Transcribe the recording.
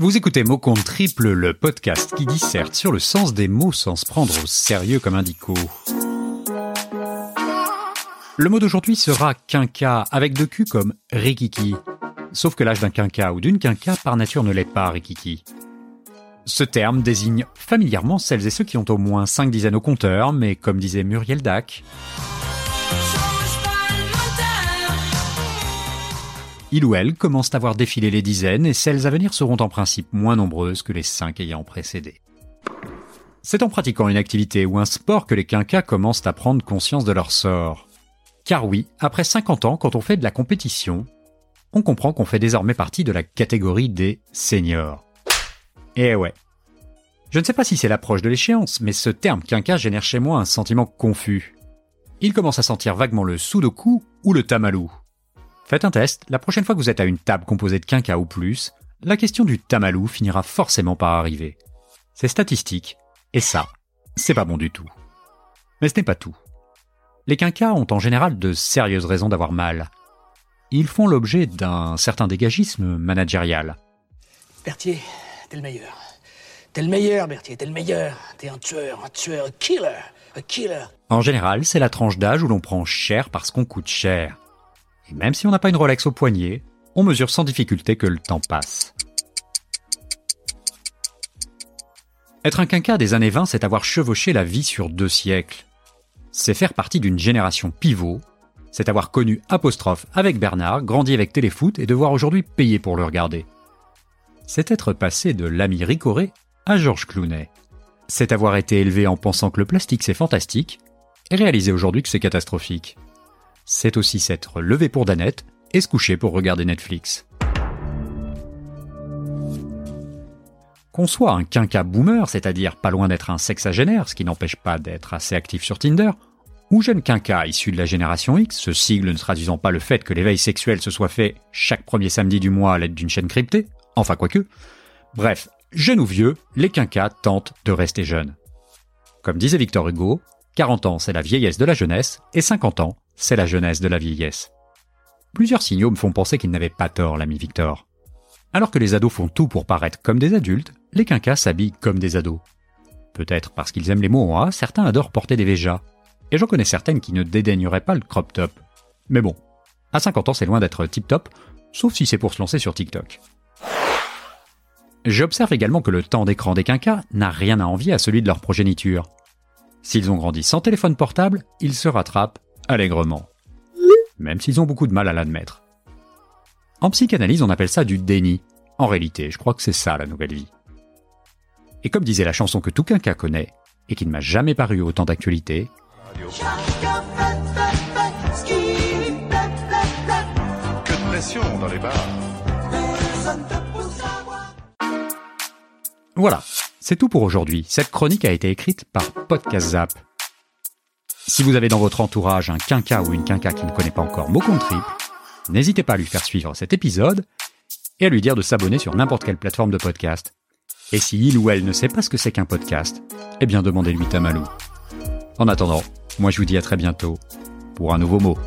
Vous écoutez Mot Compte Triple, le podcast qui disserte sur le sens des mots sans se prendre au sérieux comme un dico. Le mot d'aujourd'hui sera quinca, avec deux Q comme rikiki. Sauf que l'âge d'un quinca ou d'une quinca par nature ne l'est pas rikiki. Ce terme désigne familièrement celles et ceux qui ont au moins cinq dizaines au compteur, mais comme disait Muriel Dac, il ou elle commence à voir défiler les dizaines et celles à venir seront en principe moins nombreuses que les cinq ayant précédé. C'est en pratiquant une activité ou un sport que les quinquas commencent à prendre conscience de leur sort. Car oui, après 50 ans, quand on fait de la compétition, on comprend qu'on fait désormais partie de la catégorie des seniors. Eh ouais. Je ne sais pas si c'est l'approche de l'échéance, mais ce terme quinca génère chez moi un sentiment confus. Il commence à sentir vaguement le sudoku ou le tamalou. Faites un test, la prochaine fois que vous êtes à une table composée de quinca ou plus, la question du tamalou finira forcément par arriver. C'est statistique, et ça, c'est pas bon du tout. Mais ce n'est pas tout. Les quinquas ont en général de sérieuses raisons d'avoir mal. Ils font l'objet d'un certain dégagisme managérial. Berthier, t'es le meilleur. T'es le meilleur, Berthier, t'es le meilleur. T'es un tueur, un tueur, un killer, un killer. En général, c'est la tranche d'âge où l'on prend cher parce qu'on coûte cher. Et même si on n'a pas une Rolex au poignet, on mesure sans difficulté que le temps passe. Être un quinca des années 20, c'est avoir chevauché la vie sur deux siècles. C'est faire partie d'une génération pivot, c'est avoir connu apostrophe avec Bernard, grandi avec Téléfoot et devoir aujourd'hui payer pour le regarder. C'est être passé de l'ami Ricoré à Georges Clounet. C'est avoir été élevé en pensant que le plastique c'est fantastique et réaliser aujourd'hui que c'est catastrophique c'est aussi s'être levé pour Danette et se coucher pour regarder Netflix. Qu'on soit un quinca boomer, c'est-à-dire pas loin d'être un sexagénaire, ce qui n'empêche pas d'être assez actif sur Tinder, ou jeune quinca issu de la génération X, ce sigle ne traduisant pas le fait que l'éveil sexuel se soit fait chaque premier samedi du mois à l'aide d'une chaîne cryptée, enfin quoique. Bref, jeune ou vieux, les quinquas tentent de rester jeunes. Comme disait Victor Hugo, 40 ans c'est la vieillesse de la jeunesse, et 50 ans c'est la jeunesse de la vieillesse. Plusieurs signaux me font penser qu'il n'avait pas tort, l'ami Victor. Alors que les ados font tout pour paraître comme des adultes, les quinquas s'habillent comme des ados. Peut-être parce qu'ils aiment les mots en A, certains adorent porter des véjas. Et j'en connais certaines qui ne dédaigneraient pas le crop top. Mais bon, à 50 ans c'est loin d'être tip top, sauf si c'est pour se lancer sur TikTok. J'observe également que le temps d'écran des quinquas n'a rien à envier à celui de leur progéniture. S'ils ont grandi sans téléphone portable, ils se rattrapent allègrement. Même s'ils ont beaucoup de mal à l'admettre. En psychanalyse, on appelle ça du déni. En réalité, je crois que c'est ça la nouvelle vie. Et comme disait la chanson que tout quinca connaît, et qui ne m'a jamais paru autant d'actualité, Que de pression dans les bars. voilà, c'est tout pour aujourd'hui. Cette chronique a été écrite par Podcast Zap. Si vous avez dans votre entourage un quinca ou une quinca qui ne connaît pas encore Mot Triple, n'hésitez pas à lui faire suivre cet épisode et à lui dire de s'abonner sur n'importe quelle plateforme de podcast. Et si il ou elle ne sait pas ce que c'est qu'un podcast, eh bien demandez-lui Tamalou. En attendant, moi je vous dis à très bientôt pour un nouveau mot.